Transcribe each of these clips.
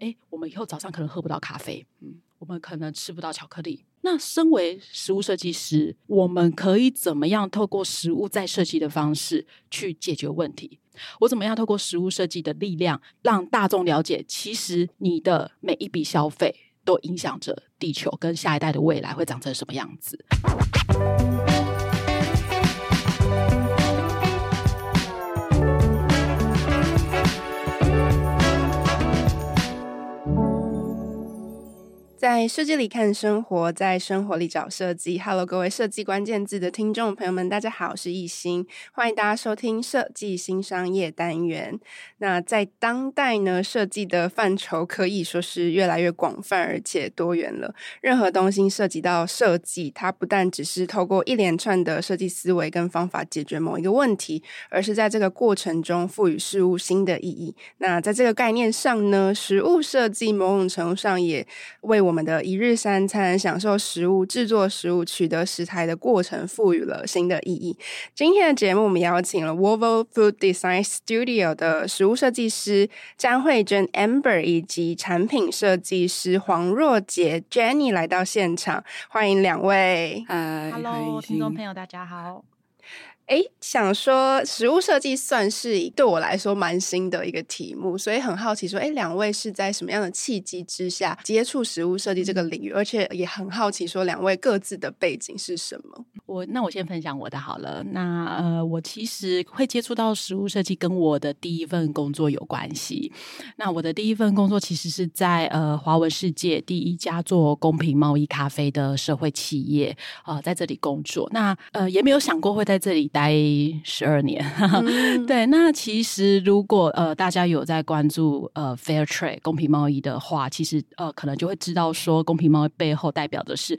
哎，我们以后早上可能喝不到咖啡，嗯，我们可能吃不到巧克力。那身为食物设计师，我们可以怎么样透过食物再设计的方式去解决问题？我怎么样透过食物设计的力量，让大众了解，其实你的每一笔消费都影响着地球跟下一代的未来会长成什么样子？在设计里看生活，在生活里找设计。Hello，各位设计关键字的听众朋友们，大家好，我是易欣，欢迎大家收听设计新商业单元。那在当代呢，设计的范畴可以说是越来越广泛而且多元了。任何东西涉及到设计，它不但只是透过一连串的设计思维跟方法解决某一个问题，而是在这个过程中赋予事物新的意义。那在这个概念上呢，实物设计某种程度上也为我。我们的一日三餐，享受食物、制作食物、取得食材的过程，赋予了新的意义。今天的节目，我们邀请了 Vovo Food Design Studio 的食物设计师詹慧娟 Amber 以及产品设计师黄若洁 Jenny 来到现场，欢迎两位。嗨，Hello，听众朋友，大家好。哎，想说食物设计算是对我来说蛮新的一个题目，所以很好奇说，哎，两位是在什么样的契机之下接触食物设计这个领域？而且也很好奇说，两位各自的背景是什么？我那我先分享我的好了。那呃，我其实会接触到食物设计，跟我的第一份工作有关系。那我的第一份工作其实是在呃华文世界第一家做公平贸易咖啡的社会企业啊、呃，在这里工作。那呃，也没有想过会在这里待。十二年，嗯、对。那其实如果呃大家有在关注呃 Fair Trade 公平贸易的话，其实呃可能就会知道说，公平贸易背后代表的是。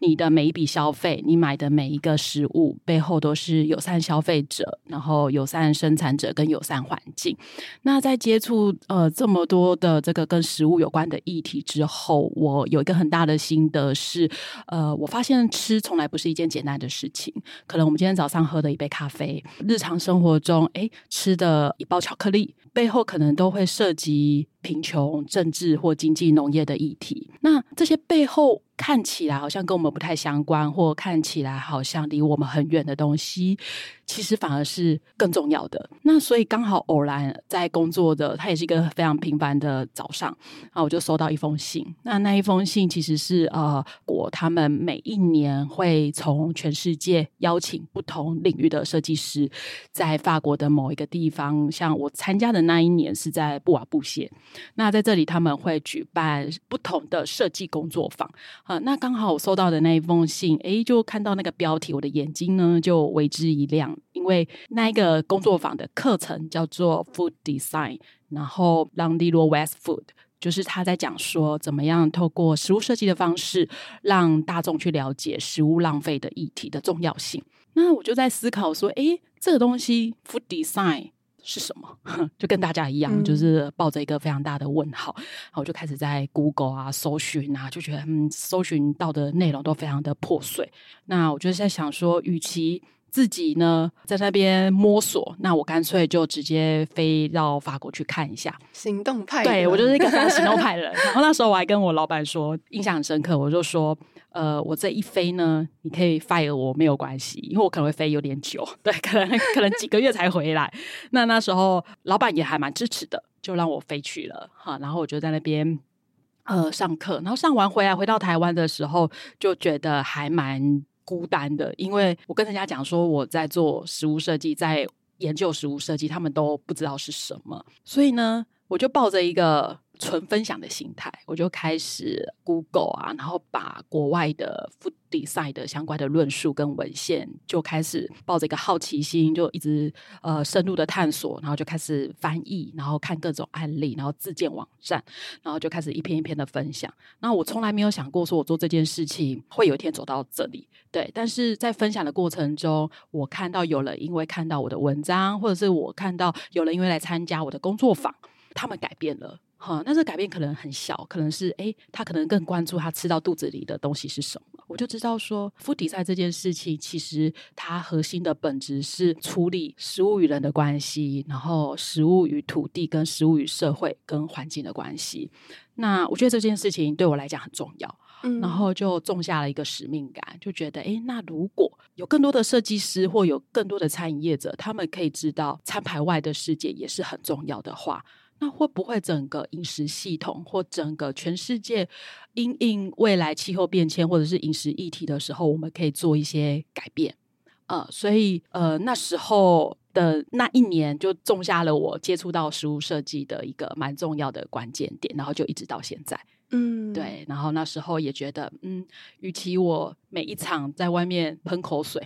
你的每一笔消费，你买的每一个食物背后都是友善消费者，然后友善生产者跟友善环境。那在接触呃这么多的这个跟食物有关的议题之后，我有一个很大的心得是，呃，我发现吃从来不是一件简单的事情。可能我们今天早上喝的一杯咖啡，日常生活中诶吃的一包巧克力，背后可能都会涉及贫穷、政治或经济、农业的议题。那这些背后。看起来好像跟我们不太相关，或看起来好像离我们很远的东西，其实反而是更重要的。那所以刚好偶然在工作的，它也是一个非常平凡的早上，啊我就收到一封信。那那一封信其实是呃，我他们每一年会从全世界邀请不同领域的设计师，在法国的某一个地方，像我参加的那一年是在布瓦布谢。那在这里他们会举办不同的设计工作坊。啊，那刚好我收到的那一封信，诶，就看到那个标题，我的眼睛呢就为之一亮，因为那一个工作坊的课程叫做 Food Design，然后 L'Andilow Waste Food，就是他在讲说怎么样透过食物设计的方式，让大众去了解食物浪费的议题的重要性。那我就在思考说，诶，这个东西 Food Design。是什么？就跟大家一样，嗯、就是抱着一个非常大的问号，然后我就开始在 Google 啊搜寻啊，就觉得嗯，搜寻到的内容都非常的破碎。那我就在想说，与其自己呢在那边摸索，那我干脆就直接飞到法国去看一下。行动派，对，我就是一个非常行动派的人。然后那时候我还跟我老板说，印象很深刻，我就说。呃，我这一飞呢，你可以 fire 我没有关系，因为我可能会飞有点久，对，可能可能几个月才回来。那那时候老板也还蛮支持的，就让我飞去了哈。然后我就在那边呃上课，然后上完回来回到台湾的时候，就觉得还蛮孤单的，因为我跟人家讲说我在做食物设计，在研究食物设计，他们都不知道是什么，所以呢，我就抱着一个。纯分享的心态，我就开始 Google 啊，然后把国外的 Food Design 的相关的论述跟文献，就开始抱着一个好奇心，就一直呃深入的探索，然后就开始翻译，然后看各种案例，然后自建网站，然后就开始一篇一篇的分享。那我从来没有想过说我做这件事情会有一天走到这里，对。但是在分享的过程中，我看到有人因为看到我的文章，或者是我看到有人因为来参加我的工作坊，他们改变了。哈，那这改变可能很小，可能是诶，他可能更关注他吃到肚子里的东西是什么，我就知道说，food design 这件事情其实它核心的本质是处理食物与人的关系，然后食物与土地跟食物与社会跟环境的关系。那我觉得这件事情对我来讲很重要，嗯，然后就种下了一个使命感，就觉得，诶，那如果有更多的设计师或有更多的餐饮业者，他们可以知道餐牌外的世界也是很重要的话。那会不会整个饮食系统或整个全世界因应未来气候变迁或者是饮食议题的时候，我们可以做一些改变？呃，所以呃那时候的那一年就种下了我接触到食物设计的一个蛮重要的关键点，然后就一直到现在。嗯，对，然后那时候也觉得，嗯，与其我每一场在外面喷口水，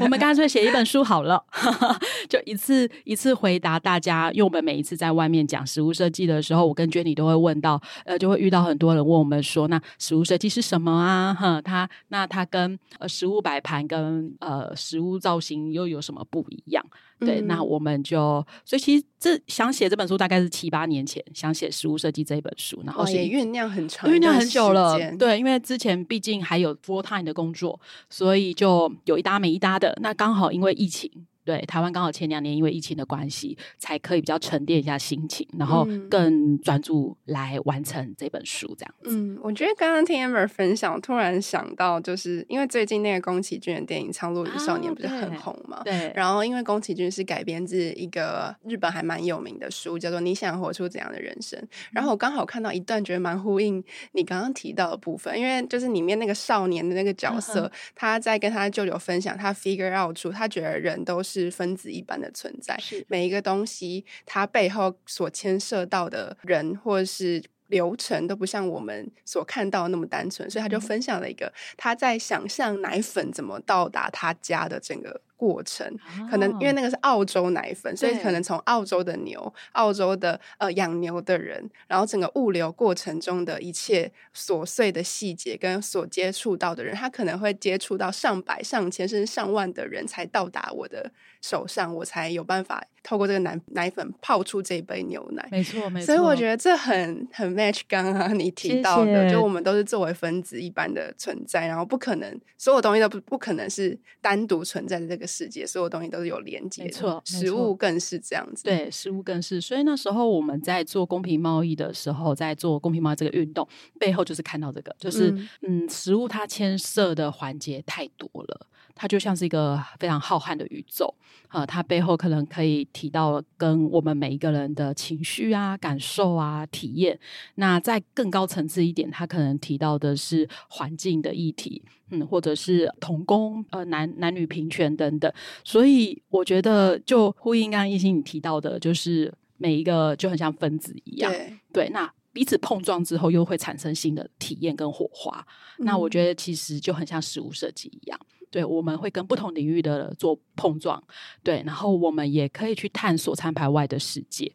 我们干脆写一本书好了，就一次一次回答大家。因为我们每一次在外面讲食物设计的时候，我跟 Jenny 都会问到，呃，就会遇到很多人问我们说，那食物设计是什么啊？哈，它那它跟呃食物摆盘跟呃食物造型又有什么不一样？对，嗯、那我们就所以其实这想写这本书大概是七八年前想写食物设计这一本书，然后也酝酿很长，酝酿很久了。对，因为之前毕竟还有 full time 的工作，所以就有一搭没一搭的。那刚好因为疫情。对，台湾刚好前两年因为疫情的关系，才可以比较沉淀一下心情，然后更专注来完成这本书这样子。嗯，我觉得刚刚听 Amber 分享，突然想到，就是因为最近那个宫崎骏的电影《苍鹭与少年》不是很红嘛？对。对，然后因为宫崎骏是改编自一个日本还蛮有名的书，叫做《你想活出怎样的人生》。然后我刚好看到一段，觉得蛮呼应你刚刚提到的部分，因为就是里面那个少年的那个角色，他在跟他舅舅分享，他 figure out 出他觉得人都是。是分子一般的存在，是每一个东西它背后所牵涉到的人或者是流程都不像我们所看到那么单纯，所以他就分享了一个他在想象奶粉怎么到达他家的整个。过程可能因为那个是澳洲奶粉，所以可能从澳洲的牛、澳洲的呃养牛的人，然后整个物流过程中的一切琐碎的细节跟所接触到的人，他可能会接触到上百、上千甚至上万的人才到达我的手上，我才有办法透过这个奶奶粉泡出这一杯牛奶。没错，没错。所以我觉得这很很 match 刚刚你提到的，谢谢。就我们都是作为分子一般的存在，然后不可能所有东西都不不可能是单独存在的这个。世界所有东西都是有连接的，没错，食物更是这样子。对，食物更是。所以那时候我们在做公平贸易的时候，在做公平贸易这个运动背后，就是看到这个，就是嗯，嗯，食物它牵涉的环节太多了。它就像是一个非常浩瀚的宇宙啊，它背后可能可以提到跟我们每一个人的情绪啊、感受啊、体验。那在更高层次一点，它可能提到的是环境的议题，嗯，或者是同工呃男男女平权等等。所以我觉得，就呼应刚刚亦欣你提到的，就是每一个就很像分子一样，对，对，那彼此碰撞之后，又会产生新的体验跟火花。嗯。那我觉得其实就很像食物设计一样。对，我们会跟不同领域的做碰撞，对，然后我们也可以去探索餐牌外的世界。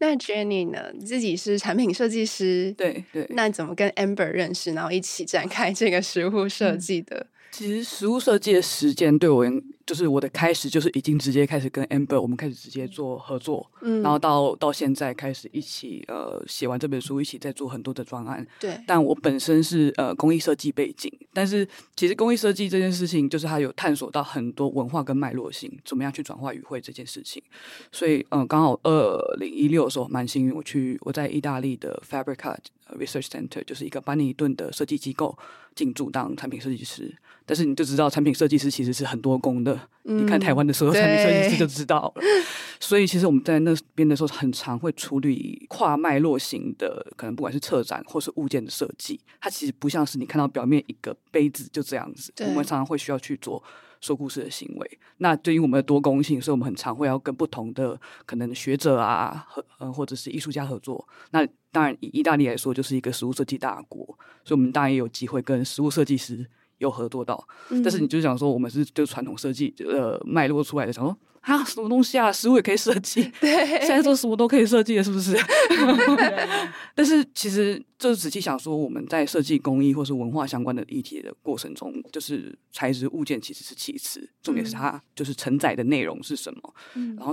那 Jenny 呢？你自己是产品设计师，对对，那怎么跟 Amber 认识，然后一起展开这个食物设计的？嗯其实食物设计的时间对我，就是我的开始，就是已经直接开始跟 Amber，我们开始直接做合作，嗯，然后到到现在开始一起呃写完这本书，一起在做很多的专案，对。但我本身是呃工艺设计背景，但是其实工艺设计这件事情，就是它有探索到很多文化跟脉络性，怎么样去转化语汇这件事情。所以嗯、呃，刚好二零一六的时候蛮幸运，我去我在意大利的 Fabrica Research Center，就是一个班尼顿的设计机构进驻当产品设计师。但是你就知道，产品设计师其实是很多工的。嗯、你看台湾的所有产品设计师就知道了。所以其实我们在那边的时候，很常会处理跨脉络型的，可能不管是策展或是物件的设计，它其实不像是你看到表面一个杯子就这样子。我们常常会需要去做说故事的行为。那对于我们的多功性，所以我们很常会要跟不同的可能学者啊，和呃或者是艺术家合作。那当然以意大利来说，就是一个食物设计大国，所以我们当然也有机会跟食物设计师。有合作到，但是你就想说，我们是就传统设计呃脉络出来的，想说啊，什么东西啊，食物也可以设计，对，现在说什么都可以设计了，是不是？但是其实就是仔细想说，我们在设计工艺或是文化相关的议题的过程中，就是材质物件其实是其次，重点是它就是承载的内容是什么。嗯、然后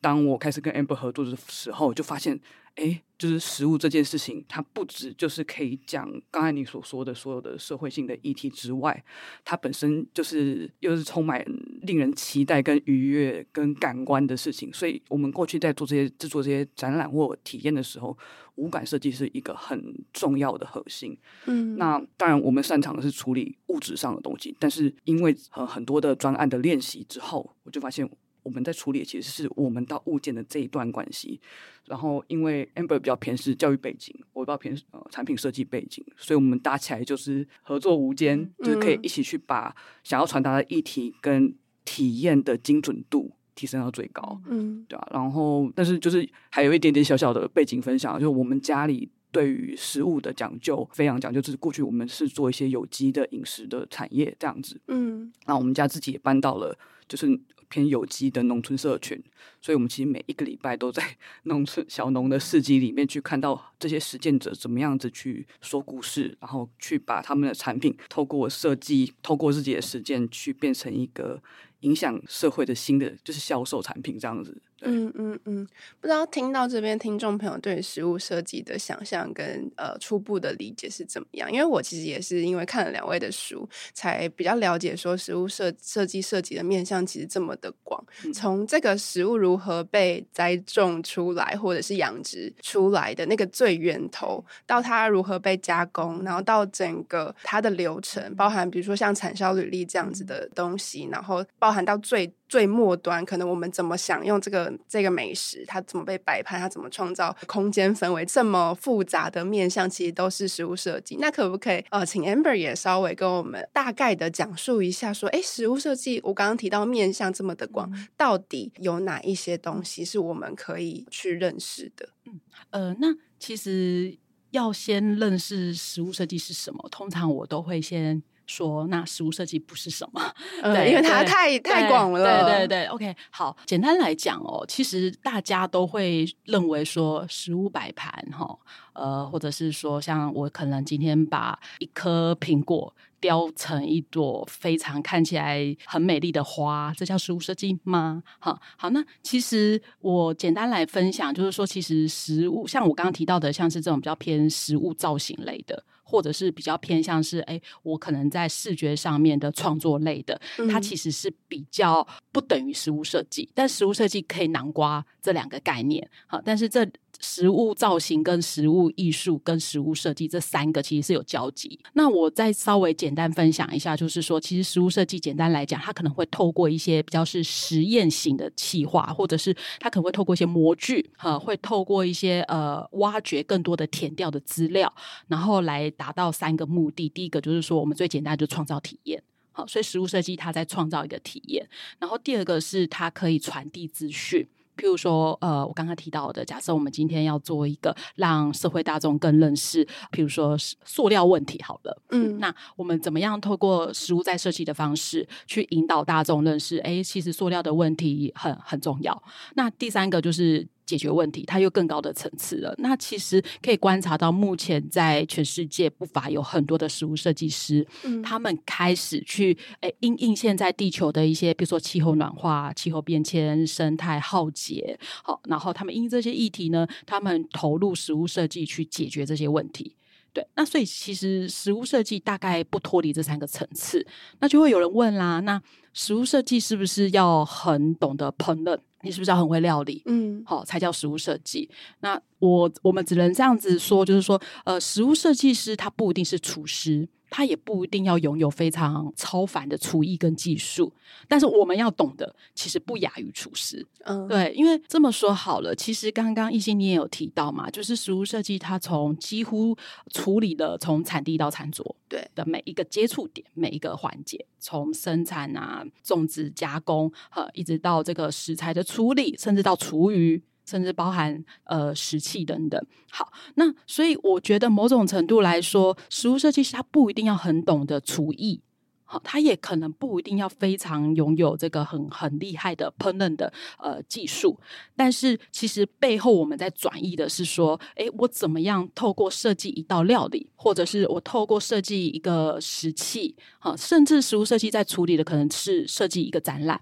当我开始跟 Amber 合作的时候，就发现，哎，就是食物这件事情，它不止就是可以讲刚才你所说的所有的社会性的议题之外，它本身就是又是充满令人期待、跟愉悦、跟感官的事情。所以，我们过去在做这些制作这些展览或体验的时候，五感设计是一个很重要的核心。嗯，那当然，我们擅长的是处理物质上的东西，但是因为很很多的专案的练习之后，我就发现。我们在处理的其实是我们到物件的这一段关系，然后因为 Amber 比较偏是教育背景，我比较偏呃产品设计背景，所以我们搭起来就是合作无间，嗯、就是可以一起去把想要传达的议题跟体验的精准度提升到最高，嗯，对吧、啊？然后但是就是还有一点点小小的背景分享，就是我们家里对于食物的讲究非常讲究，就是过去我们是做一些有机的饮食的产业这样子，嗯，那我们家自己也搬到了就是。偏有机的农村社群，所以我们其实每一个礼拜都在 农村小农的市集里面去看到这些实践者怎么样子去说故事，然后去把他们的产品透过设计，透过自己的实践去变成一个影响社会的新的就是销售产品这样子。嗯嗯嗯，不知道听到这边听众朋友对食物设计的想象跟呃初步的理解是怎么样？因为我其实也是因为看了两位的书，才比较了解说食物设设计设计的面向其实这么的广。嗯、从这个食物如何被栽种出来，或者是养殖出来的那个最源头，到它如何被加工，然后到整个它的流程，包含比如说像产销履历这样子的东西，然后包含到最。最末端，可能我们怎么享用这个这个美食，它怎么被摆盘，它怎么创造空间氛围，这么复杂的面向，其实都是食物设计。那可不可以呃，请 Amber 也稍微跟我们大概的讲述一下，说，哎，食物设计，我刚刚提到面向这么的广，嗯、到底有哪一些东西是我们可以去认识的？嗯，呃，那其实要先认识食物设计是什么，通常我都会先。说那食物设计不是什么？嗯、对，因为它太太广了。对对对，OK，好，简单来讲哦，其实大家都会认为说食物摆盘哈，呃，或者是说像我可能今天把一颗苹果雕成一朵非常看起来很美丽的花，这叫食物设计吗？好，好，那其实我简单来分享，就是说，其实食物像我刚刚提到的，像是这种比较偏食物造型类的。或者是比较偏向是，哎，我可能在视觉上面的创作类的，它其实是比较不等于实物设计，但实物设计可以囊括这两个概念，好，但是这。食物造型跟食物艺术跟食物设计这三个其实是有交集。那我再稍微简单分享一下，就是说，其实食物设计简单来讲，它可能会透过一些比较是实验型的企划，或者是它可能会透过一些模具，哈，会透过一些呃挖掘更多的填掉的资料，然后来达到三个目的。第一个就是说，我们最简单就创造体验，好，所以食物设计它在创造一个体验。然后第二个是它可以传递资讯。譬如说，呃，我刚刚提到的，假设我们今天要做一个让社会大众更认识，譬如说塑料问题，好了，嗯，那我们怎么样透过食物再设计的方式去引导大众认识？哎，其实塑料的问题很很重要。那第三个就是。解决问题，它又更高的层次了。那其实可以观察到，目前在全世界不乏有很多的食物设计师，嗯，他们开始去诶应应现在地球的一些，比如说气候暖化、气候变迁、生态浩劫，好，然后他们因这些议题呢，他们投入食物设计去解决这些问题。对，那所以其实食物设计大概不脱离这三个层次。那就会有人问啦，那食物设计是不是要很懂得烹饪？你是不是要很会料理？嗯，好，才叫食物设计。那我我们只能这样子说，就是说，呃，食物设计师他不一定是厨师。他也不一定要拥有非常超凡的厨艺跟技术，但是我们要懂得，其实不亚于厨师。嗯，对，因为这么说好了，其实刚刚亦欣你也有提到嘛，就是食物设计，它从几乎处理的从产地到餐桌对的每一个接触点，每一个环节，从生产啊、种植、加工，呃，一直到这个食材的处理，甚至到厨余。甚至包含呃食器等等。好，那所以我觉得某种程度来说，食物设计师他不一定要很懂得厨艺，好，他也可能不一定要非常拥有这个很很厉害的烹饪的呃技术。但是其实背后我们在转译的是说，哎，我怎么样透过设计一道料理，或者是我透过设计一个食器，好，甚至食物设计在处理的可能是设计一个展览。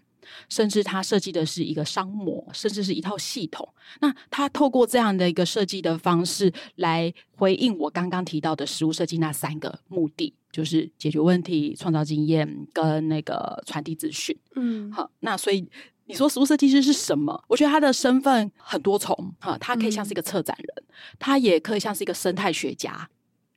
甚至他设计的是一个商模，甚至是一套系统。那他透过这样的一个设计的方式来回应我刚刚提到的食物设计那三个目的，就是解决问题、创造经验跟那个传递资讯。嗯，好，那所以你说实物设计师是什么？我觉得他的身份很多重，哈，他可以像是一个策展人，嗯、他也可以像是一个生态学家。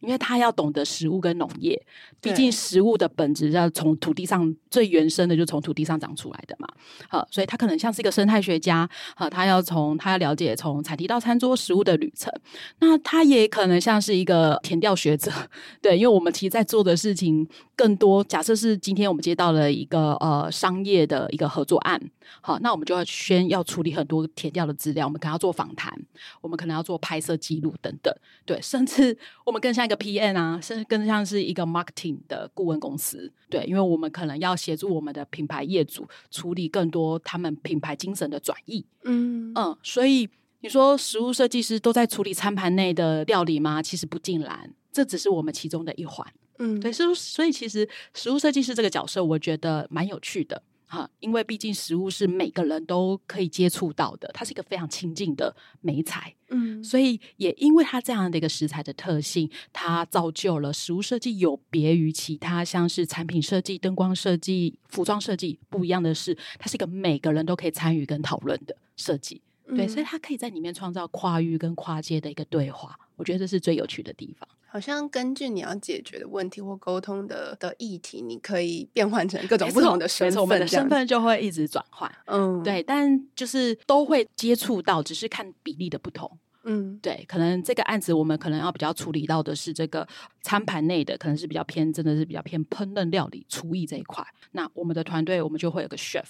因为他要懂得食物跟农业，毕竟食物的本质要从土地上最原生的，就从土地上长出来的嘛。好，所以他可能像是一个生态学家，好，他要从他要了解从采集到餐桌食物的旅程。那他也可能像是一个田调学者，对，因为我们其实在做的事情更多。假设是今天我们接到了一个呃商业的一个合作案，好，那我们就要先要处理很多填掉的资料，我们可能要做访谈，我们可能要做拍摄记录等等，对，甚至我们更像。一个 PM 啊，甚至更像是一个 marketing 的顾问公司，对，因为我们可能要协助我们的品牌业主处理更多他们品牌精神的转移，嗯嗯，所以你说食物设计师都在处理餐盘内的料理吗？其实不尽然，这只是我们其中的一环，嗯，对，所以所以其实食物设计师这个角色，我觉得蛮有趣的。哈，因为毕竟食物是每个人都可以接触到的，它是一个非常亲近的美材，嗯，所以也因为它这样的一个食材的特性，它造就了食物设计有别于其他像是产品设计、灯光设计、服装设计不一样的是，它是一个每个人都可以参与跟讨论的设计，对，所以它可以在里面创造跨域跟跨界的一个对话，我觉得这是最有趣的地方。好像根据你要解决的问题或沟通的的议题，你可以变换成各种不同的身份，我们的身份就会一直转换。嗯，对，但就是都会接触到，只是看比例的不同。嗯，对，可能这个案子我们可能要比较处理到的是这个餐盘内的，可能是比较偏，真的是比较偏烹饪料理厨艺这一块。那我们的团队，我们就会有个 chef。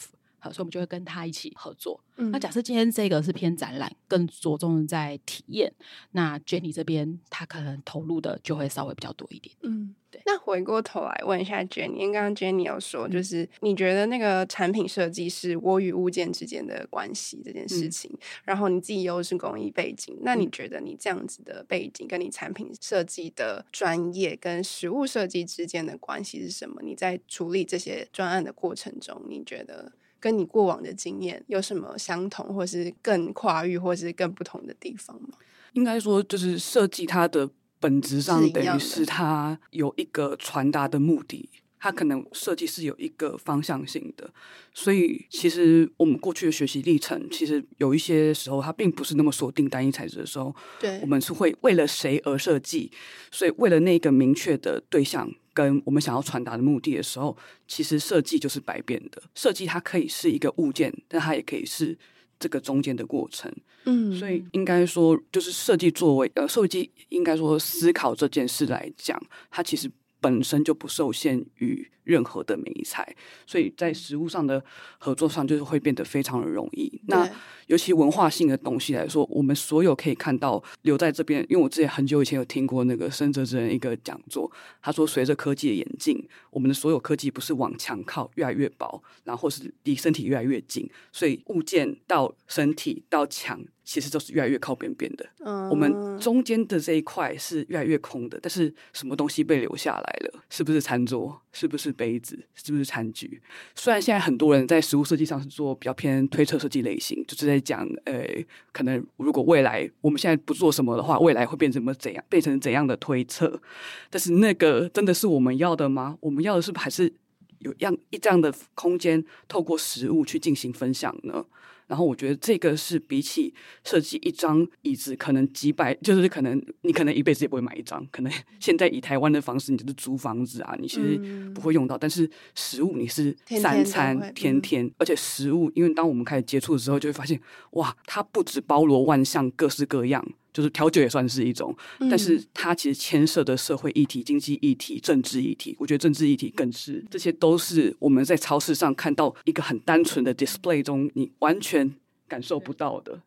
好，所以我们就会跟他一起合作。嗯、那假设今天这个是偏展览，更着重在体验，那 Jenny 这边他可能投入的就会稍微比较多一点。嗯，对。那回过头来问一下 Jenny，因为刚刚 Jenny 有说，就是你觉得那个产品设计是我与物件之间的关系这件事情，嗯、然后你自己又是工艺背景，那你觉得你这样子的背景跟你产品设计的专业跟实物设计之间的关系是什么？你在处理这些专案的过程中，你觉得？跟你过往的经验有什么相同，或是更跨域，或是更不同的地方吗？应该说，就是设计它的本质上等于是它有一个传达的目的，它可能设计是有一个方向性的。所以，其实我们过去的学习历程，其实有一些时候它并不是那么锁定单一材质的时候，对，我们是会为了谁而设计，所以为了那个明确的对象。跟我们想要传达的目的的时候，其实设计就是百变的。设计它可以是一个物件，但它也可以是这个中间的过程。嗯，所以应该说，就是设计作为呃，设计应该说思考这件事来讲，它其实本身就不受限于任何的美材，所以在实物上的合作上就是会变得非常的容易。那尤其文化性的东西来说，我们所有可以看到留在这边，因为我之前很久以前有听过那个深泽之人一个讲座，他说随着科技的演进，我们的所有科技不是往墙靠越来越薄，然后是离身体越来越近，所以物件到身体到墙其实都是越来越靠边边的。嗯，我们中间的这一块是越来越空的，但是什么东西被留下来了？是不是餐桌？是不是杯子？是不是餐具？虽然现在很多人在食物设计上是做比较偏推测设计类型，就是在讲，呃，可能如果未来我们现在不做什么的话，未来会变成什么怎样，变成怎样的推测？但是那个真的是我们要的吗？我们要的是不是还是有样一这样的空间，透过食物去进行分享呢？然后我觉得这个是比起设计一张椅子，可能几百，就是可能你可能一辈子也不会买一张。可能现在以台湾的方式，你就是租房子啊，你其实不会用到。嗯、但是食物你是三餐天天，而且食物，因为当我们开始接触的时候，就会发现哇，它不止包罗万象，各式各样。就是调酒也算是一种，但是它其实牵涉的社会议题、经济议题、政治议题，我觉得政治议题更是，这些都是我们在超市上看到一个很单纯的 display 中，你完全感受不到的。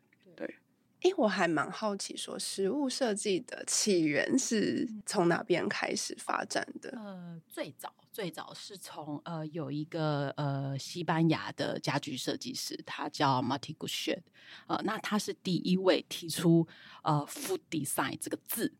对，哎，我还蛮好奇，说食物设计的起源是从哪边开始发展的？呃，最早。最早是从呃有一个呃西班牙的家居设计师，他叫 Martí Goucher，呃，那他是第一位提出呃 food design 这个字，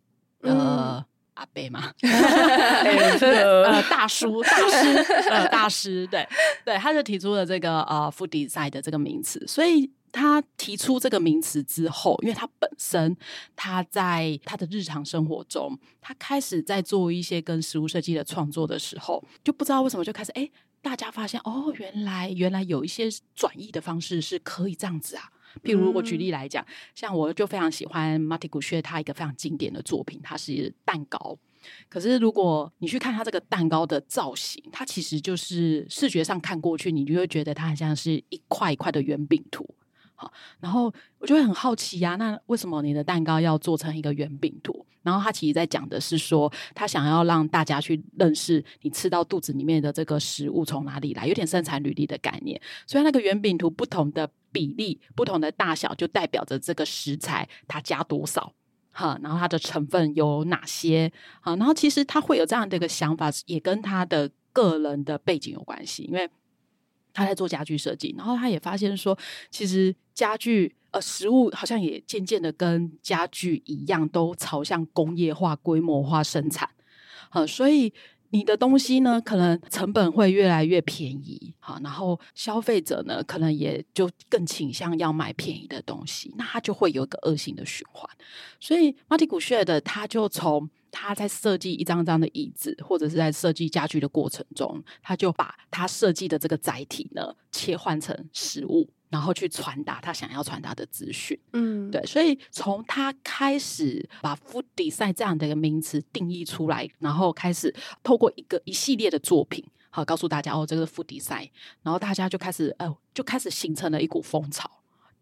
呃，阿贝嘛，呃，大叔、大师、呃，大师，对对，他就提出了这个呃 food design 的这个名词。所以他提出这个名词之后，因为他本身他在他的日常生活中，他开始在做一些跟食物设计的创作的时候，就不知道为什么就开始哎，大家发现哦，原来原来有一些转译的方式是可以这样子啊。譬如我举例来讲，嗯、像我就非常喜欢马蒂古薛他一个非常经典的作品，它是蛋糕。可是如果你去看它这个蛋糕的造型，它其实就是视觉上看过去，你就会觉得它很像是一块一块的圆饼图。然后我就会很好奇呀、啊，那为什么你的蛋糕要做成一个圆饼图？然后他其实在讲的是说，他想要让大家去认识你吃到肚子里面的这个食物从哪里来，有点生产履历的概念。所以那个圆饼图不同的比例、不同的大小，就代表着这个食材它加多少，哈，然后它的成分有哪些，好，然后其实他会有这样的一个想法，也跟他的个人的背景有关系，因为他在做家具设计，然后他也发现说，其实家具。呃，食物好像也渐渐的跟家具一样，都朝向工业化、规模化生产。呃，所以你的东西呢，可能成本会越来越便宜。好，然后消费者呢，可能也就更倾向要买便宜的东西，那它就会有一个恶性的循环。所以，Marty Goodchette 他就从他在设计一张张的椅子，或者是在设计家具的过程中，他就把他设计的这个载体呢，切换成实物。然后去传达他想要传达的资讯，嗯，对，所以从他开始把 food design 这样的一个名词定义出来，然后开始透过一个一系列的作品，好告诉大家哦，这个是 food design，然后大家就开始，呃，就开始形成了一股风潮，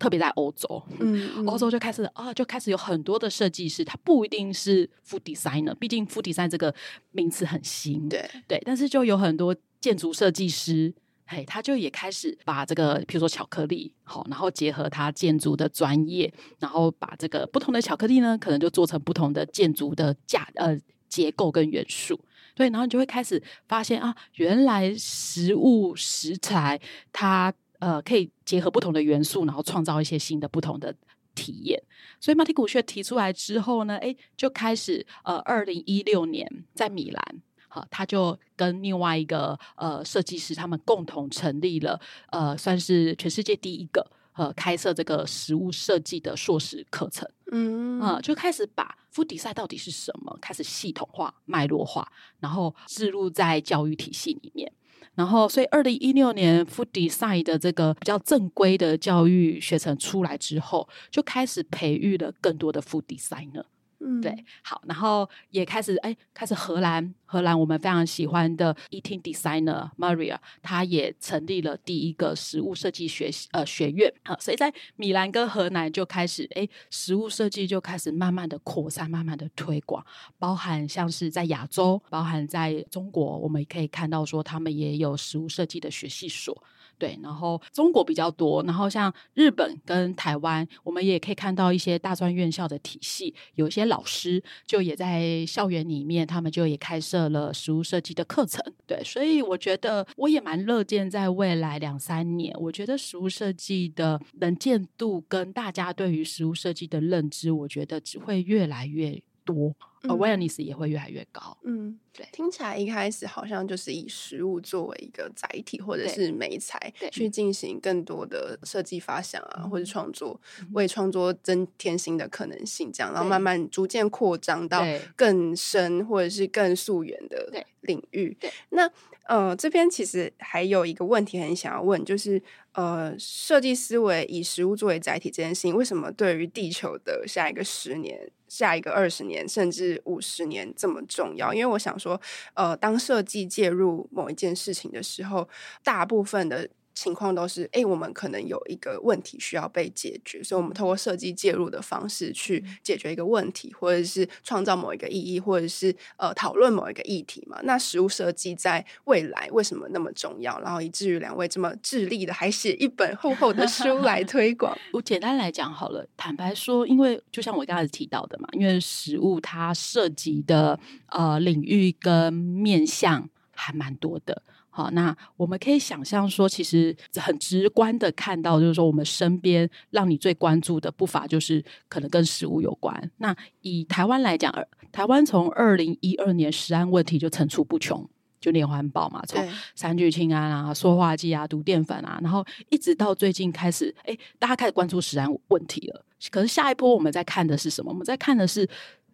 特别在欧洲，嗯，嗯，欧洲就开始啊、哦，就开始有很多的设计师，他不一定是 food designer，毕竟 food design 这个名词很新，对。对，但是就有很多建筑设计师。嘿，他就也开始把这个，比如说巧克力，好，然后结合他建筑的专业，然后把这个不同的巧克力呢，可能就做成不同的建筑的架呃结构跟元素，对，然后你就会开始发现啊，原来食物食材它呃可以结合不同的元素，然后创造一些新的不同的体验。所以 Marty Goodchette 提出来之后呢，哎，就开始呃，二零一六年在米兰。好，他就跟另外一个呃设计师，他们共同成立了呃，算是全世界第一个呃开设这个食物设计的硕士课程。嗯啊、呃，就开始把 food design 到底是什么，开始系统化、脉络化，然后置入在教育体系里面。然后，所以二零一六年 food design 的这个比较正规的教育学程出来之后，就开始培育了更多的 food designer。嗯，对，好，然后也开始哎，开始荷兰，荷兰我们非常喜欢的 eating designer Maria，他也成立了第一个食物设计学呃学院，啊，所以在米兰跟荷兰就开始哎，食物设计就开始慢慢的扩散，慢慢的推广，包含像是在亚洲，包含在中国，我们也可以看到说他们也有食物设计的学系所。对，然后中国比较多，然后像日本跟台湾，我们也可以看到一些大专院校的体系，有一些老师就也在校园里面，他们就也开设了食物设计的课程。对，所以我觉得我也蛮乐见在未来两三年，我觉得食物设计的能见度跟大家对于食物设计的认知，我觉得只会越来越多。Awareness 也会越来越高。嗯，对，听起来一开始好像就是以食物作为一个载体或者是媒材去进行更多的设计发想啊，或者创作，为创作增添新的可能性，这样，然后慢慢逐渐扩张到更深或者是更溯源的领域。对，那呃，这边其实还有一个问题很想要问，就是呃，设计思维以食物作为载体这件事情，为什么对于地球的下一个十年？下一个二十年甚至五十年这么重要，因为我想说，呃，当设计介入某一件事情的时候，大部分的。情况都是，哎，我们可能有一个问题需要被解决，所以我们透过设计介入的方式去解决一个问题，或者是创造某一个意义，或者是呃讨论某一个议题嘛。那实物设计在未来为什么那么重要？然后以至于两位这么致力的还写一本厚厚的书来 推广。我简单来讲好了，坦白说，因为就像我刚才提到的嘛，因为实物它涉及的呃领域跟面向还蛮多的。好，那我们可以想象说，其实很直观的看到，就是说我们身边让你最关注的不乏就是可能跟食物有关。那以台湾来讲，台湾从二零一二年食安问题就层出不穷，就连环爆嘛，从三聚氰胺啊、塑化剂啊、毒淀粉啊，然后一直到最近开始，哎，大家开始关注食安问题了。可是下一波我们在看的是什么？我们在看的是，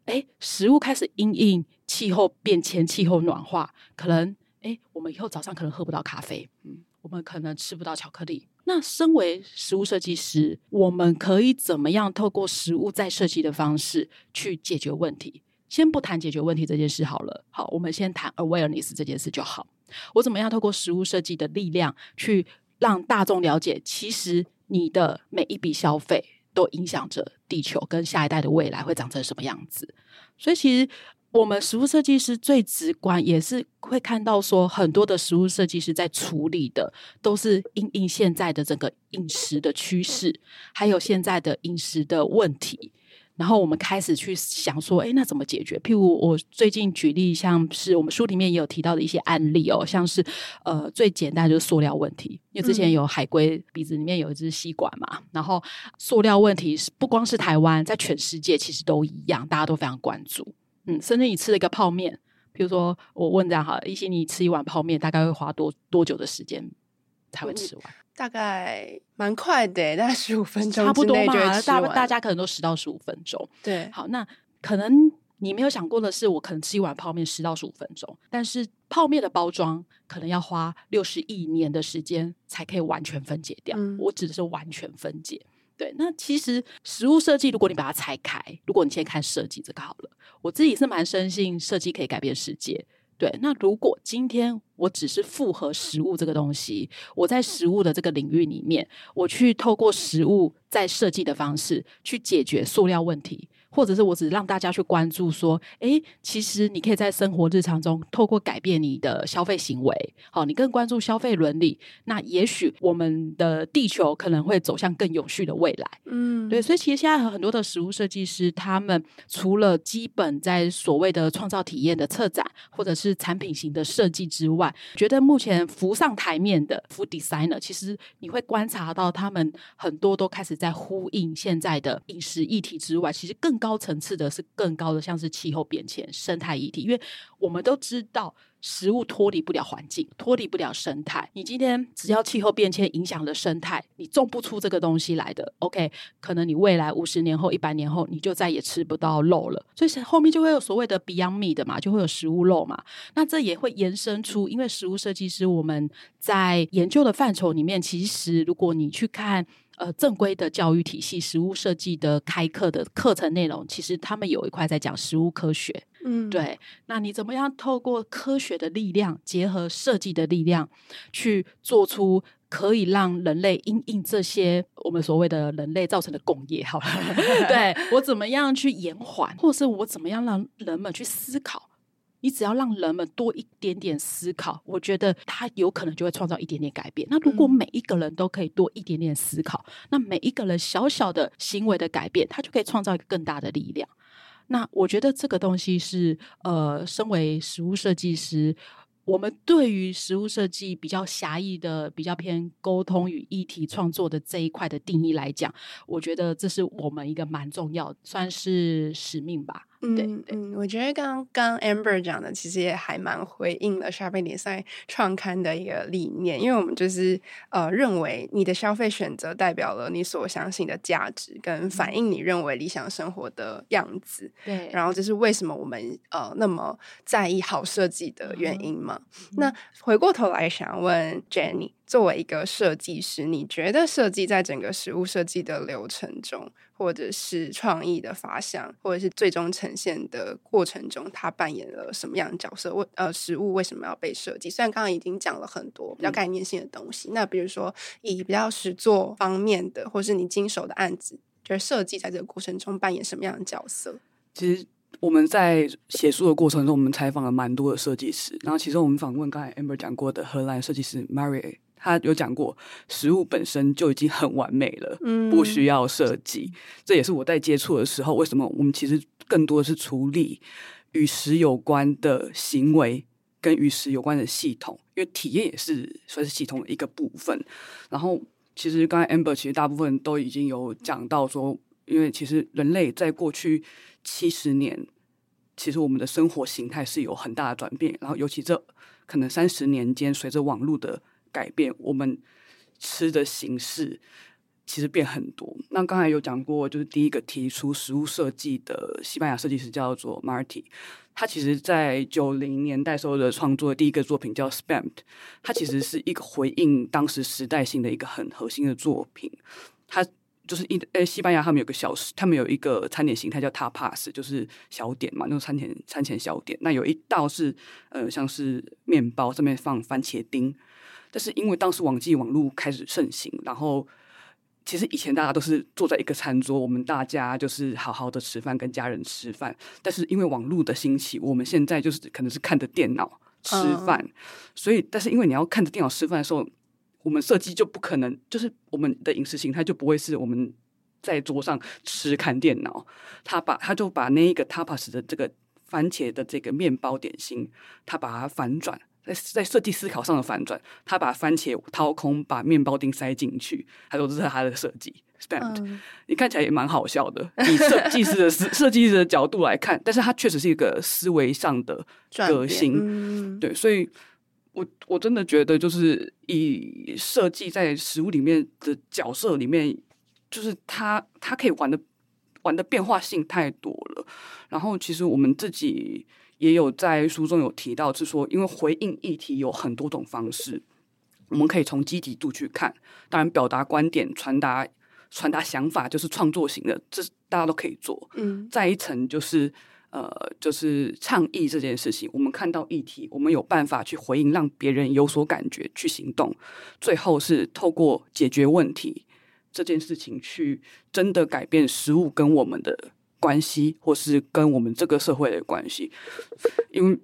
哎，食物开始因应气候变迁、气候暖化，可能。哎，我们以后早上可能喝不到咖啡，嗯，我们可能吃不到巧克力。那身为食物设计师，我们可以怎么样透过食物再设计的方式去解决问题？先不谈解决问题这件事好了，好，我们先谈 awareness 这件事就好。我怎么样透过食物设计的力量去让大众了解，其实你的每一笔消费都影响着地球跟下一代的未来会长成什么样子？所以其实。我们食物设计师最直观，也是会看到说，很多的食物设计师在处理的都是因应现在的整个饮食的趋势，还有现在的饮食的问题。然后我们开始去想说，哎，那怎么解决？譬如我最近举例，像是我们书里面也有提到的一些案例哦，像是呃最简单就是塑料问题，因为之前有海龟鼻子里面有一只吸管嘛，然后塑料问题是不光是台湾，在全世界其实都一样，大家都非常关注。嗯，甚至你吃了一个泡面，比如说我问这样哈，一心你吃一碗泡面大概会花多多久的时间才会吃完？大概蛮快的，大概十五分钟，差不多嘛。大大家可能都十到十五分钟。对，好，那可能你没有想过的是，我可能吃一碗泡面十到十五分钟，但是泡面的包装可能要花六十亿年的时间才可以完全分解掉。嗯，我指的是完全分解。对，那其实食物设计，如果你把它拆开，如果你先看设计这个好了，我自己是蛮深信设计可以改变世界。对，那如果今天我只是复合食物这个东西，我在食物的这个领域里面，我去透过食物在设计的方式去解决塑料问题。或者是我只是让大家去关注说，诶，其实你可以在生活日常中透过改变你的消费行为，好，你更关注消费伦理，那也许我们的地球可能会走向更永续的未来。嗯，对，所以其实现在很多的食物设计师，他们除了基本在所谓的创造体验的策展或者是产品型的设计之外，觉得目前浮上台面的 food designer，其实你会观察到他们很多都开始在呼应现在的饮食议题之外，其实更高层次的是更高的，像是气候变迁、生态议题，因为我们都知道食物脱离不了环境，脱离不了生态。你今天只要气候变迁影响了生态，你种不出这个东西来的。OK，可能你未来五十年后、一百年后，你就再也吃不到肉了。所以后面就会有所谓的 Beyond Meat 的嘛，就会有食物肉嘛。那这也会延伸出，因为食物设计师我们在研究的范畴里面，其实如果你去看。呃，正规的教育体系，食物设计的开课的课程内容，其实他们有一块在讲食物科学。嗯，对。那你怎么样透过科学的力量，结合设计的力量，去做出可以让人类因应这些我们所谓的人类造成的共业？好了，对，我怎么样去延缓，或是我怎么样让人们去思考？你只要让人们多一点点思考，我觉得他有可能就会创造一点点改变。那如果每一个人都可以多一点点思考，嗯、那每一个人小小的行为的改变，他就可以创造一个更大的力量。那我觉得这个东西是，呃，身为食物设计师，我们对于食物设计比较狭义的、比较偏沟通与议题创作的这一块的定义来讲，我觉得这是我们一个蛮重要，算是使命吧。嗯嗯，我觉得刚刚 Amber 讲的其实也还蛮回应了 Shopping Design 创刊的一个理念，因为我们就是呃认为你的消费选择代表了你所相信的价值，跟反映你认为理想生活的样子。对，然后这是为什么我们呃那么在意好设计的原因嘛。嗯、那回过头来想问 Jenny。作为一个设计师，你觉得设计在整个食物设计的流程中，或者是创意的发想，或者是最终呈现的过程中，它扮演了什么样的角色？为呃，食物为什么要被设计？虽然刚刚已经讲了很多比较概念性的东西，嗯、那比如说以比较实作方面的，或是你经手的案子，就是设计在这个过程中扮演什么样的角色？其实我们在写书的过程中，我们采访了蛮多的设计师，然后其中我们访问刚才 Amber 讲过的荷兰设计师 Marie。他有讲过，食物本身就已经很完美了，嗯，不需要设计。这也是我在接触的时候，为什么我们其实更多的是处理与食有关的行为跟与食有关的系统，因为体验也是算是系统的一个部分。然后，其实刚才 Amber 其实大部分都已经有讲到说，因为其实人类在过去七十年，其实我们的生活形态是有很大的转变。然后，尤其这可能三十年间，随着网络的改变，我们吃的形式。其实变很多。那刚才有讲过，就是第一个提出食物设计的西班牙设计师叫做 Marty，他其实在九零年代时候的创作的第一个作品叫 Spammed，他其实是一个回应当时时代性的一个很核心的作品。他就是一呃，西班牙他们有个小食，他们有一个餐点形态叫 Tapas，就是小点嘛，那种餐前餐前小点。那有一道是呃，像是面包上面放番茄丁，但是因为当时网际网络开始盛行，然后。其实以前大家都是坐在一个餐桌，我们大家就是好好的吃饭，跟家人吃饭。但是因为网络的兴起，我们现在就是可能是看着电脑吃饭，嗯、所以但是因为你要看着电脑吃饭的时候，我们设计就不可能，就是我们的饮食形态就不会是我们在桌上吃看电脑。他把他就把那一个 tapas 的这个番茄的这个面包点心，他把它反转。在在设计思考上的反转，他把番茄掏空，把面包丁塞进去，他说这是他的设计。嗯、你看起来也蛮好笑的，以设计师的设 设计师的角度来看，但是他确实是一个思维上的革新。嗯、对，所以我我真的觉得，就是以设计在食物里面的角色里面，就是他他可以玩的玩的变化性太多了。然后，其实我们自己。也有在书中有提到，是说，因为回应议题有很多种方式，我们可以从积极度去看。当然，表达观点、传达传达想法，就是创作型的，这大家都可以做。嗯，再一层就是呃，就是倡议这件事情，我们看到议题，我们有办法去回应，让别人有所感觉，去行动。最后是透过解决问题这件事情，去真的改变食物跟我们的。关系，或是跟我们这个社会的关系，因为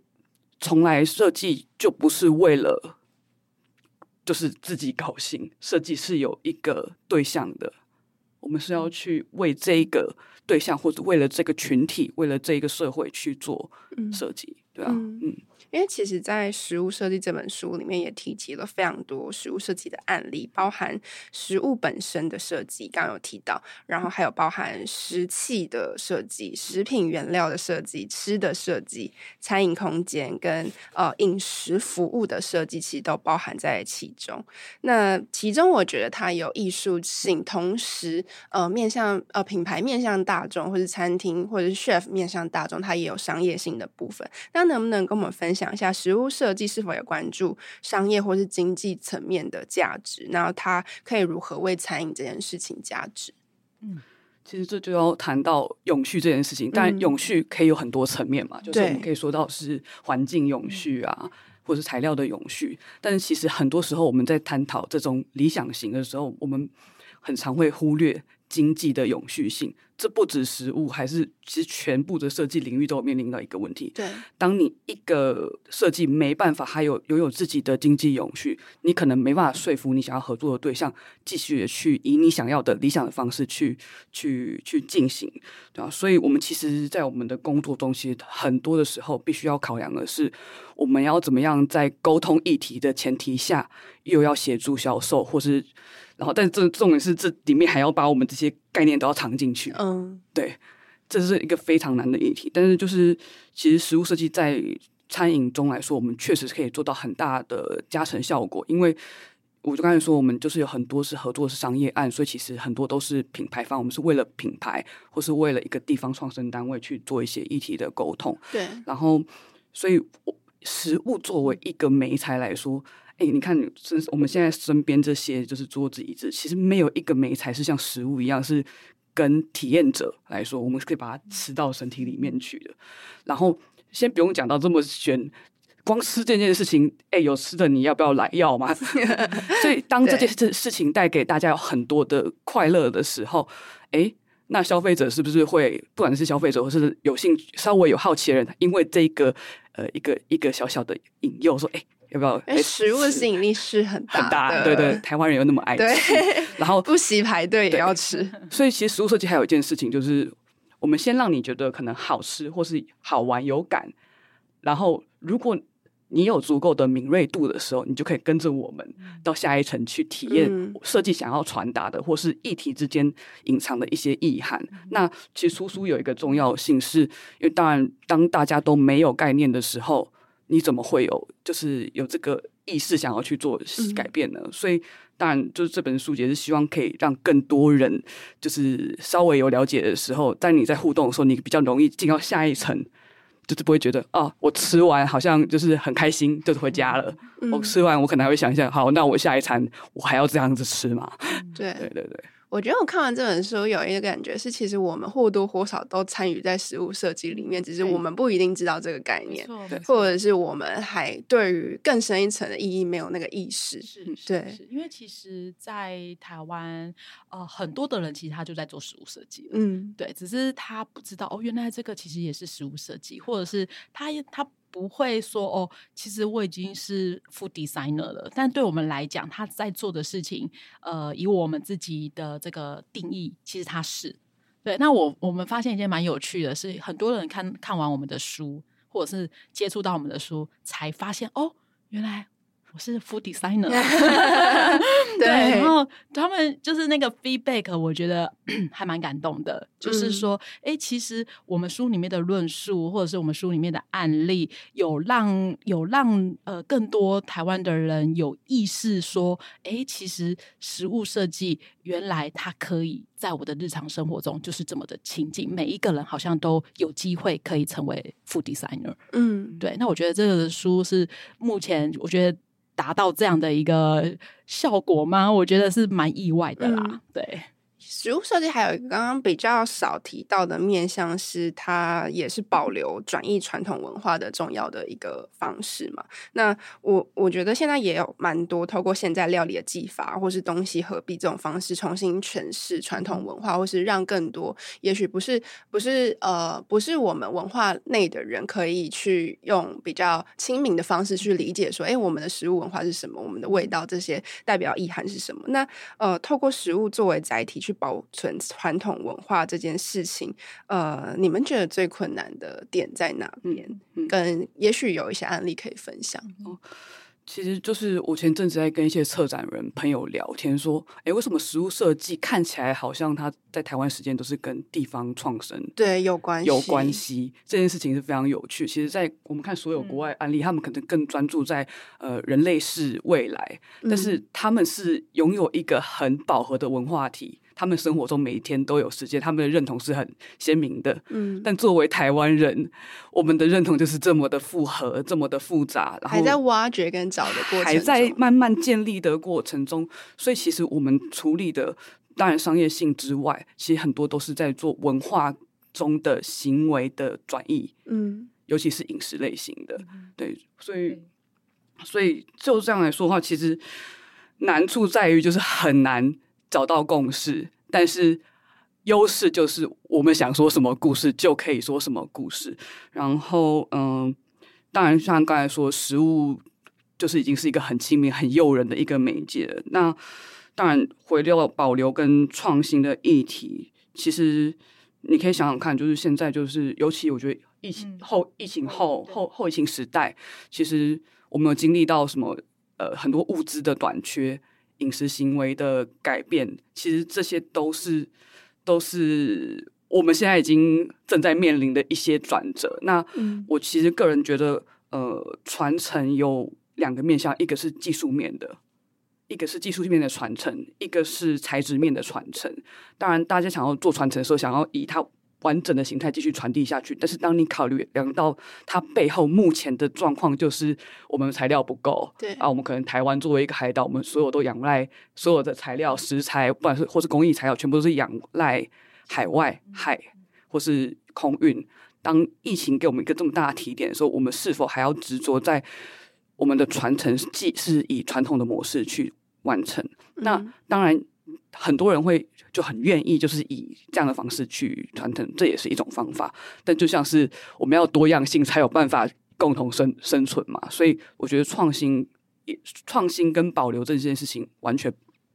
从来设计就不是为了就是自己高兴，设计是有一个对象的，我们是要去为这一个对象，或者为了这个群体，为了这一个社会去做设计，嗯、对啊，嗯。嗯因为其实，在食物设计这本书里面也提及了非常多食物设计的案例，包含食物本身的设计，刚刚有提到，然后还有包含食器的设计、食品原料的设计、吃的设计、餐饮空间跟呃饮食服务的设计，其实都包含在其中。那其中，我觉得它有艺术性，同时呃面向呃品牌面向大众，或是餐厅或者是 chef 面向大众，它也有商业性的部分。那能不能跟我们分享？一下食物设计是否有关注商业或是经济层面的价值，然后它可以如何为餐饮这件事情价值？嗯，其实这就要谈到永续这件事情，但永续可以有很多层面嘛，嗯、就是我们可以说到是环境永续啊，或是材料的永续，但是其实很多时候我们在探讨这种理想型的时候，我们很常会忽略经济的永续性。这不止食物，还是其实全部的设计领域都有面临到一个问题。对，当你一个设计没办法还有拥有自己的经济永续，你可能没办法说服你想要合作的对象继续去以你想要的理想的方式去去去进行，对吧？所以，我们其实，在我们的工作中，其实很多的时候必须要考量的是，我们要怎么样在沟通议题的前提下，又要协助销售，或是。然后，但这重点是，这里面还要把我们这些概念都要藏进去。嗯，对，这是一个非常难的议题。但是，就是其实食物设计在餐饮中来说，我们确实是可以做到很大的加成效果。因为我就刚才说，我们就是有很多是合作是商业案，所以其实很多都是品牌方，我们是为了品牌，或是为了一个地方创生单位去做一些议题的沟通。对，然后，所以食物作为一个媒材来说。哎，你看，身我们现在身边这些就是桌子椅子，其实没有一个美材是像食物一样，是跟体验者来说，我们是可以把它吃到身体里面去的。然后，先不用讲到这么玄，光吃这件事情，哎，有吃的你要不要来要吗？所以，当这件事事情带给大家有很多的快乐的时候，哎，那消费者是不是会，不管是消费者或是有兴趣、稍微有好奇的人，因为这个呃一个一个小小的引诱，说，哎。要不要？食物的吸引力是很大，很大，对对，台湾人又那么爱吃，对然后不惜排队也要吃。所以其实食物设计还有一件事情，就是我们先让你觉得可能好吃或是好玩有感，然后如果你有足够的敏锐度的时候，你就可以跟着我们到下一层去体验设计想要传达的，或是议题之间隐藏的一些意涵。嗯、那其实出书有一个重要性是，是因为当然当大家都没有概念的时候，你怎么会有就是有这个意识想要去做改变呢？嗯、所以当然就是这本书也是希望可以让更多人就是稍微有了解的时候，在你在互动的时候，你比较容易进到下一层。就是不会觉得哦，我吃完好像就是很开心，就是回家了。嗯、我吃完，我可能还会想一下，好，那我下一餐我还要这样子吃吗？对对对 对。我觉得我看完这本书有一个感觉是，其实我们或多或少都参与在食物设计里面，只是我们不一定知道这个概念，对或者是我们还对于更深一层的意义没有那个意识。是，对是，是，因为其实，在台湾，呃，很多的人其实他就在做食物设计，嗯，对，只是他不知道哦，原来这个其实也是食物设计，或者是他他。不会说哦，其实我已经是 food designer 了。但对我们来讲，他在做的事情，呃，以我们自己的这个定义，其实他是对。那我我们发现一件蛮有趣的是，很多人看看完我们的书，或者是接触到我们的书，才发现哦，原来。我是 food designer，对，然后他们就是那个 feedback，我觉得 还蛮感动的。就是说，哎、嗯欸，其实我们书里面的论述，或者是我们书里面的案例，有让有让呃更多台湾的人有意识说，哎、欸，其实食物设计原来它可以在我的日常生活中就是这么的亲近，每一个人好像都有机会可以成为 food designer。嗯，对。那我觉得这个书是目前我觉得。达到这样的一个效果吗？我觉得是蛮意外的啦。嗯、对。食物设计还有一个刚刚比较少提到的面向是，它也是保留转译传统文化的重要的一个方式嘛。那我我觉得现在也有蛮多透过现在料理的技法，或是东西合璧这种方式，重新诠释传统文化，或是让更多也许不是不是呃不是我们文化内的人可以去用比较亲民的方式去理解说，哎，我们的食物文化是什么？我们的味道这些代表意涵是什么？那呃，透过食物作为载体去。保存传统文化这件事情，呃，你们觉得最困难的点在哪边？嗯嗯、跟也许有一些案例可以分享。哦其实就是我前阵子在跟一些策展人朋友聊天，说，哎，为什么食物设计看起来好像它在台湾时间都是跟地方创生对有关系？有关系这件事情是非常有趣。其实，在我们看所有国外案例，嗯、他们可能更专注在呃人类是未来，但是他们是拥有一个很饱和的文化体。他们生活中每一天都有时间，他们的认同是很鲜明的。嗯，但作为台湾人，我们的认同就是这么的复合，这么的复杂，然后还在挖掘跟找的过程，还在慢慢建立的过程中。所以，其实我们处理的，当然商业性之外，其实很多都是在做文化中的行为的转移。嗯，尤其是饮食类型的，嗯、对，所以，所以就这样来说的话，其实难处在于就是很难。找到共识，但是优势就是我们想说什么故事就可以说什么故事。然后，嗯，当然像刚才说，食物就是已经是一个很亲民、很诱人的一个媒介了。那当然，回到保留跟创新的议题，其实你可以想想看，就是现在就是，尤其我觉得疫情后、疫情后、后后疫情时代，其实我们有经历到什么？呃，很多物资的短缺。饮食行为的改变，其实这些都是都是我们现在已经正在面临的一些转折。那我其实个人觉得，呃，传承有两个面向，一个是技术面的，一个是技术面的传承，一个是材质面的传承。当然，大家想要做传承的时候，想要以它。完整的形态继续传递下去，但是当你考虑量到它背后目前的状况，就是我们材料不够。对啊，我们可能台湾作为一个海岛，我们所有都仰赖所有的材料、食材，不管是或是工艺材料，全部都是仰赖海外海或是空运。当疫情给我们一个这么大的提点的时候，我们是否还要执着在我们的传承，既是以传统的模式去完成？嗯、那当然。很多人会就很愿意，就是以这样的方式去传承，这也是一种方法。但就像是我们要多样性才有办法共同生生存嘛，所以我觉得创新、创新跟保留这件事情完全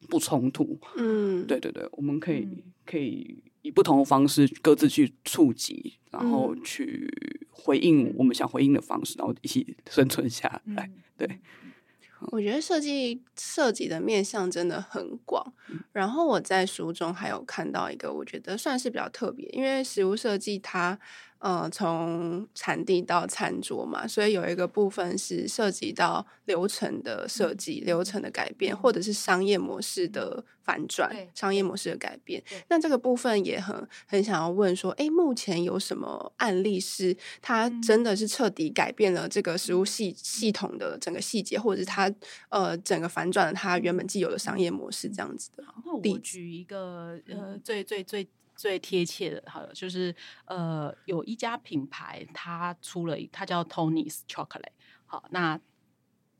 不冲突。嗯，对对对，我们可以可以以不同的方式各自去触及，然后去回应我们想回应的方式，然后一起生存下来。对。我觉得设计设计的面向真的很广，然后我在书中还有看到一个，我觉得算是比较特别，因为实物设计它。呃，从产地到餐桌嘛，所以有一个部分是涉及到流程的设计、流程的改变，或者是商业模式的反转、商业模式的改变。那这个部分也很很想要问说，哎，目前有什么案例是它真的是彻底改变了这个食物系系统的整个细节，或者是它呃整个反转了它原本既有的商业模式这样子的？那我举一个呃最最最。最贴切的，好，就是呃，有一家品牌，它出了，它叫 Tony's Chocolate，好，那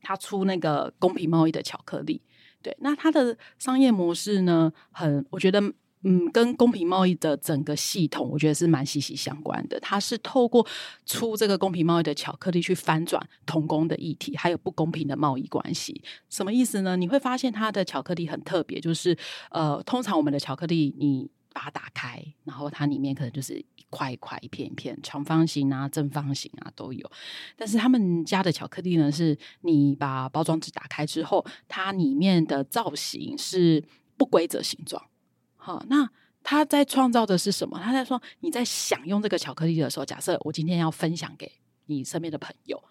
它出那个公平贸易的巧克力，对，那它的商业模式呢，很，我觉得，嗯，跟公平贸易的整个系统，我觉得是蛮息息相关的。它是透过出这个公平贸易的巧克力去翻转童工的议题，还有不公平的贸易关系。什么意思呢？你会发现它的巧克力很特别，就是呃，通常我们的巧克力你。把它打开，然后它里面可能就是一块一块、一片一片，长方形啊、正方形啊都有。但是他们家的巧克力呢，是你把包装纸打开之后，它里面的造型是不规则形状。好，那他在创造的是什么？他在说你在享用这个巧克力的时候，假设我今天要分享给你身边的朋友，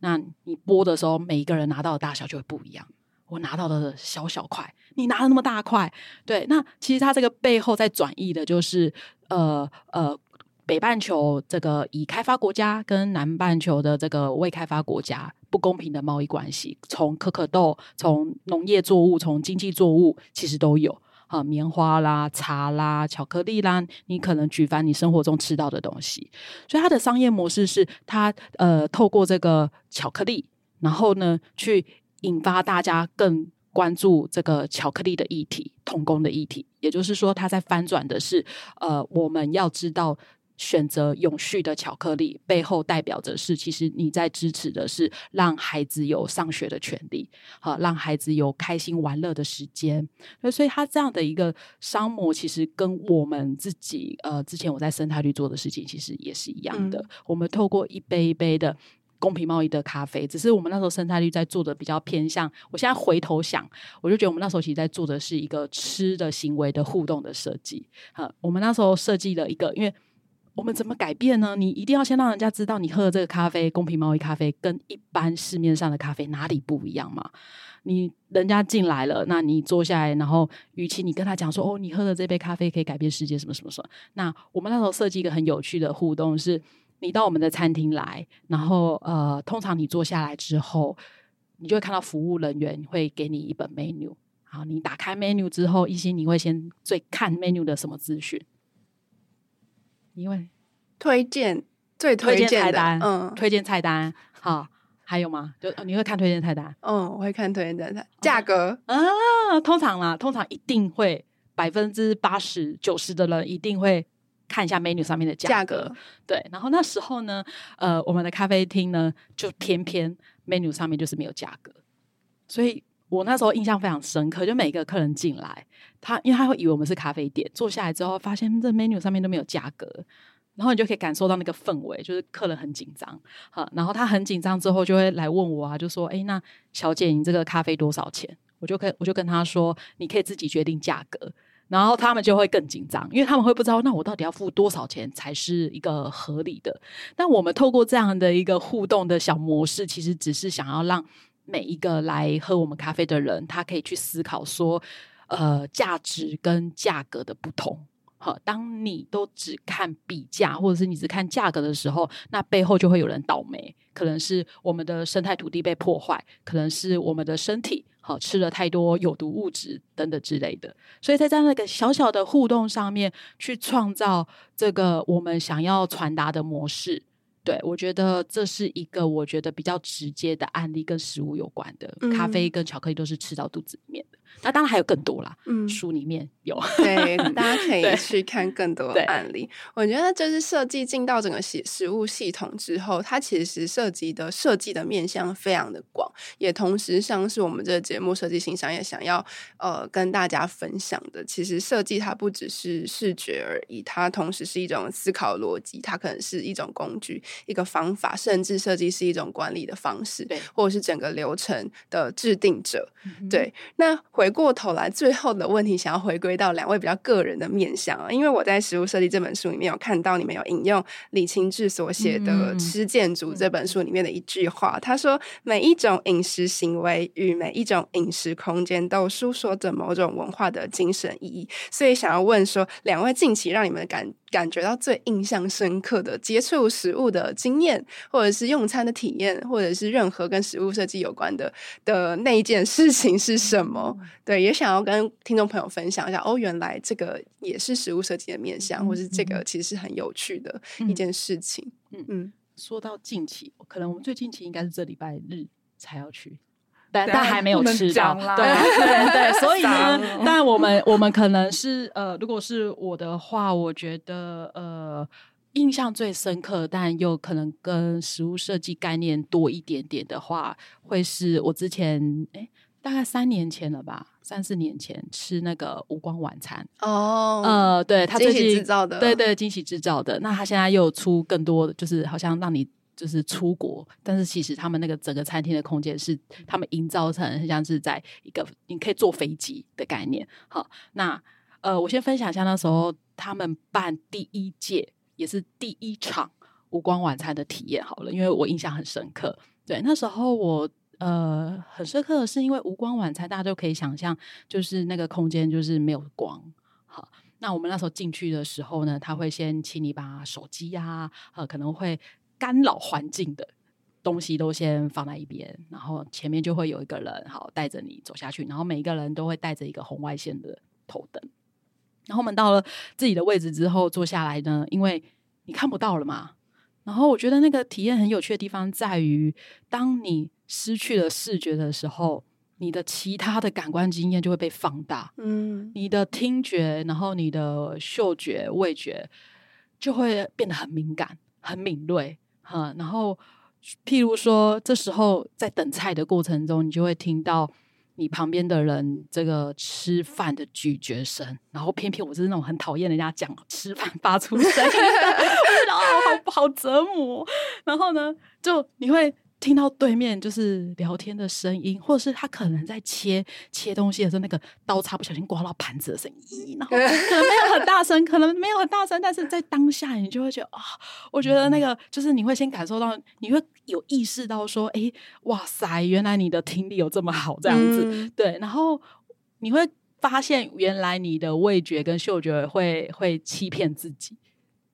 那你剥的时候，每一个人拿到的大小就会不一样。我拿到的小小块，你拿了那么大块，对，那其实它这个背后在转移的就是，呃呃，北半球这个已开发国家跟南半球的这个未开发国家不公平的贸易关系，从可可豆，从农业作物，从经济作物，其实都有啊，棉花啦、茶啦、巧克力啦，你可能举凡你生活中吃到的东西，所以它的商业模式是它呃透过这个巧克力，然后呢去。引发大家更关注这个巧克力的议题、童工的议题，也就是说，它在翻转的是，呃，我们要知道选择永续的巧克力背后代表着是，其实你在支持的是让孩子有上学的权利，好，让孩子有开心玩乐的时间。所以，它这样的一个商模，其实跟我们自己，呃，之前我在生态绿做的事情，其实也是一样的。嗯、我们透过一杯一杯的。公平贸易的咖啡，只是我们那时候生态绿在做的比较偏向。我现在回头想，我就觉得我们那时候其实在做的是一个吃的行为的互动的设计。哈，我们那时候设计了一个，因为我们怎么改变呢？你一定要先让人家知道，你喝的这个咖啡，公平贸易咖啡跟一般市面上的咖啡哪里不一样嘛？你人家进来了，那你坐下来，然后与其你跟他讲说，哦，你喝的这杯咖啡可以改变世界，什么什么什么，那我们那时候设计一个很有趣的互动是。你到我们的餐厅来，然后呃，通常你坐下来之后，你就会看到服务人员会给你一本 menu。好，你打开 menu 之后，一心你会先最看 menu 的什么资讯？因为推荐最推荐菜单，嗯，推荐菜单。好，还有吗？就你会看推荐菜单？嗯，我会看推荐菜单，价格啊，通常啦，通常一定会百分之八十九十的人一定会。看一下 menu 上面的价格，对，然后那时候呢，呃，我们的咖啡厅呢，就偏偏 menu 上面就是没有价格，所以我那时候印象非常深刻，就每个客人进来，他因为他会以为我们是咖啡店，坐下来之后发现这 menu 上面都没有价格，然后你就可以感受到那个氛围，就是客人很紧张，好，然后他很紧张之后就会来问我啊，就说，哎，那小姐你这个咖啡多少钱？我就可以我就跟他说，你可以自己决定价格。然后他们就会更紧张，因为他们会不知道，那我到底要付多少钱才是一个合理的？但我们透过这样的一个互动的小模式，其实只是想要让每一个来喝我们咖啡的人，他可以去思考说，呃，价值跟价格的不同。好，当你都只看比价，或者是你只看价格的时候，那背后就会有人倒霉，可能是我们的生态土地被破坏，可能是我们的身体。好，吃了太多有毒物质等等之类的，所以在这样的一个小小的互动上面，去创造这个我们想要传达的模式。对，我觉得这是一个我觉得比较直接的案例，跟食物有关的。咖啡跟巧克力都是吃到肚子里面的。那当然还有更多啦，嗯，书里面有，对，大家可以 去看更多的案例。我觉得就是设计进到整个系实物系统之后，它其实涉及的设计的面向非常的广，也同时像是我们这个节目设计欣赏也想要呃跟大家分享的，其实设计它不只是视觉而已，它同时是一种思考逻辑，它可能是一种工具、一个方法，甚至设计是一种管理的方式，对，或者是整个流程的制定者，嗯、对。那回过头来，最后的问题想要回归到两位比较个人的面向啊，因为我在实物设计这本书里面有看到你们有引用李清志所写的《吃建筑》这本书里面的一句话，他说：“每一种饮食行为与每一种饮食空间都诉说着某种文化的精神意义。”所以想要问说，两位近期让你们感感觉到最印象深刻的接触食物的经验，或者是用餐的体验，或者是任何跟食物设计有关的的那一件事情是什么？对，也想要跟听众朋友分享一下。哦，原来这个也是食物设计的面向，或是这个其实是很有趣的一件事情。嗯嗯，说到近期，可能我们最近期应该是这礼拜日才要去。但但还没有吃到，对对对，所以呢，但我们我们可能是呃，如果是我的话，我觉得呃，印象最深刻，但又可能跟食物设计概念多一点点的话，会是我之前诶大概三年前了吧，三四年前吃那个无光晚餐哦，呃，对，他最近惊喜制造的，对对，惊喜制造的，那他现在又出更多的，就是好像让你。就是出国，但是其实他们那个整个餐厅的空间是他们营造成像是在一个你可以坐飞机的概念。好，那呃，我先分享一下那时候他们办第一届也是第一场无光晚餐的体验好了，因为我印象很深刻。对，那时候我呃很深刻的是因为无光晚餐，大家都可以想象，就是那个空间就是没有光。好，那我们那时候进去的时候呢，他会先请你把手机呀，呃，可能会。干扰环境的东西都先放在一边，然后前面就会有一个人好带着你走下去，然后每一个人都会带着一个红外线的头灯。然后我们到了自己的位置之后坐下来呢，因为你看不到了嘛。然后我觉得那个体验很有趣的地方在于，当你失去了视觉的时候，你的其他的感官经验就会被放大。嗯，你的听觉，然后你的嗅觉、味觉就会变得很敏感、很敏锐。哈，然后，譬如说，这时候在等菜的过程中，你就会听到你旁边的人这个吃饭的咀嚼声，然后偏偏我是那种很讨厌人家讲吃饭发出声音，然后好好折磨。然后呢，就你会。听到对面就是聊天的声音，或者是他可能在切切东西的时候，那个刀叉不小心刮到盘子的声音，然后 可能没有很大声，可能没有很大声，但是在当下你就会觉得啊，我觉得那个就是你会先感受到，你会有意识到说，哎，哇塞，原来你的听力有这么好，这样子，嗯、对，然后你会发现原来你的味觉跟嗅觉会会欺骗自己。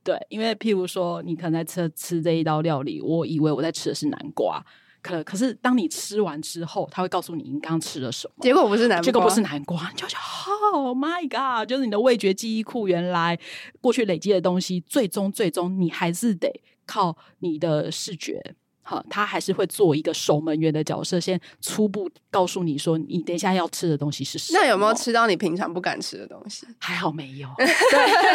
对，因为譬如说，你可能在吃吃这一道料理，我以为我在吃的是南瓜，可可是当你吃完之后，他会告诉你你刚刚吃了什么，结果不是南瓜，结果不是南瓜，你就觉得 Oh my God！就是你的味觉记忆库原来过去累积的东西，最终最终你还是得靠你的视觉。好，他还是会做一个守门员的角色，先初步告诉你说，你等一下要吃的东西是什么。那有没有吃到你平常不敢吃的东西？还好没有。对，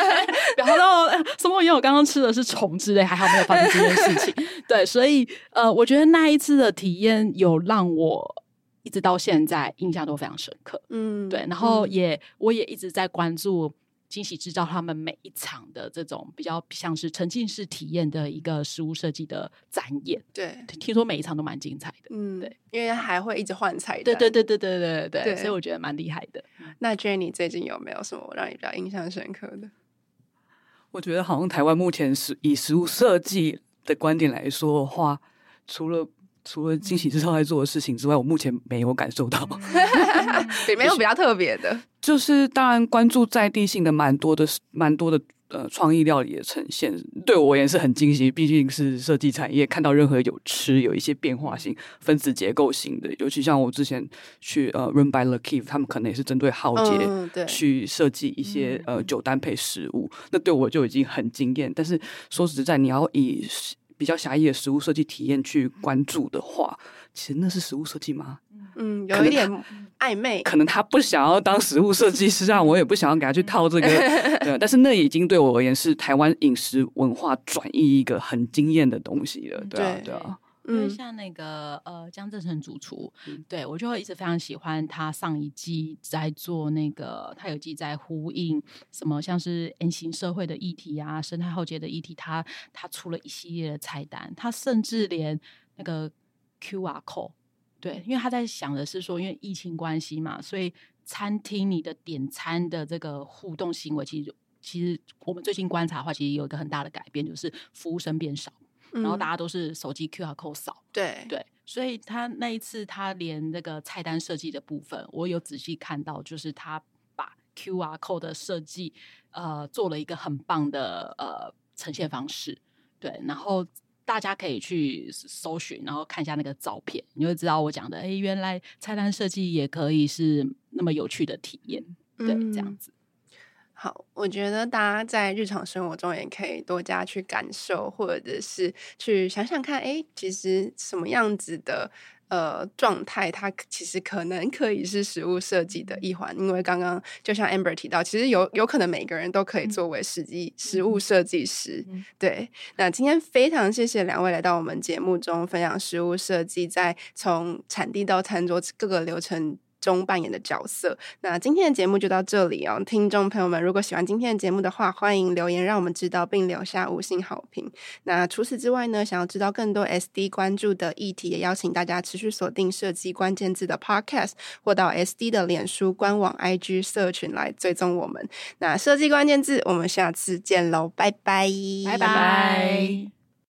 然后什么？因为我刚刚吃的是虫之类，还好没有发生这件事情。对，所以呃，我觉得那一次的体验有让我一直到现在印象都非常深刻。嗯，对，然后也、嗯、我也一直在关注。惊喜制造他们每一场的这种比较像是沉浸式体验的一个食物设计的展演，对，听说每一场都蛮精彩的，嗯，对，因为还会一直换菜单，对对对对对对对，对，所以我觉得蛮厉害的。那 Jenny 最近有没有什么让你比较印象深刻的？我觉得好像台湾目前是以食物设计的观点来说的话，除了除了惊喜制造在做的事情之外，我目前没有感受到，也没有比较特别的。就是当然关注在地性的蛮多的，蛮多的呃创意料理的呈现，对我也是很惊喜。毕竟是设计产业，看到任何有吃有一些变化性、分子结构型的，尤其像我之前去呃 Run by the Key，他们可能也是针对浩劫去设计一些、嗯、呃酒单配食物，那对我就已经很惊艳。但是说实在，你要以比较狭义的食物设计体验去关注的话，其实那是食物设计吗？嗯，有一点暧昧，可能他不想要当食物设计师啊，我也不想要给他去套这个，对，但是那已经对我而言是台湾饮食文化转移一个很惊艳的东西了，对啊，对啊。因为像那个呃江正成主厨，嗯、对我就会一直非常喜欢他上一季在做那个，他有一季在呼应什么像是 N 型社会的议题啊，生态后街的议题，他他出了一系列的菜单，他甚至连那个 QR code，对，因为他在想的是说，因为疫情关系嘛，所以餐厅你的点餐的这个互动行为，其实其实我们最近观察的话，其实有一个很大的改变，就是服务生变少。然后大家都是手机 QR code 扫，对。对，所以他那一次他连那个菜单设计的部分，我有仔细看到，就是他把 QR code 的设计呃做了一个很棒的呃呈现方式，对，然后大家可以去搜寻，然后看一下那个照片，你会知道我讲的，哎，原来菜单设计也可以是那么有趣的体验，对，嗯、这样子。好，我觉得大家在日常生活中也可以多加去感受，或者是去想想看，哎，其实什么样子的呃状态，它其实可能可以是食物设计的一环。因为刚刚就像 Amber 提到，其实有有可能每个人都可以作为实际食物设计师。嗯、对，那今天非常谢谢两位来到我们节目中分享食物设计，在从产地到餐桌各个流程中扮演的角色。那今天的节目就到这里哦，听众朋友们，如果喜欢今天的节目的话，欢迎留言让我们知道，并留下五星好评。那除此之外呢，想要知道更多 SD 关注的议题，也邀请大家持续锁定设计关键字的 Podcast，或到 SD 的脸书官网、IG 社群来追踪我们。那设计关键字，我们下次见喽，拜拜，拜拜。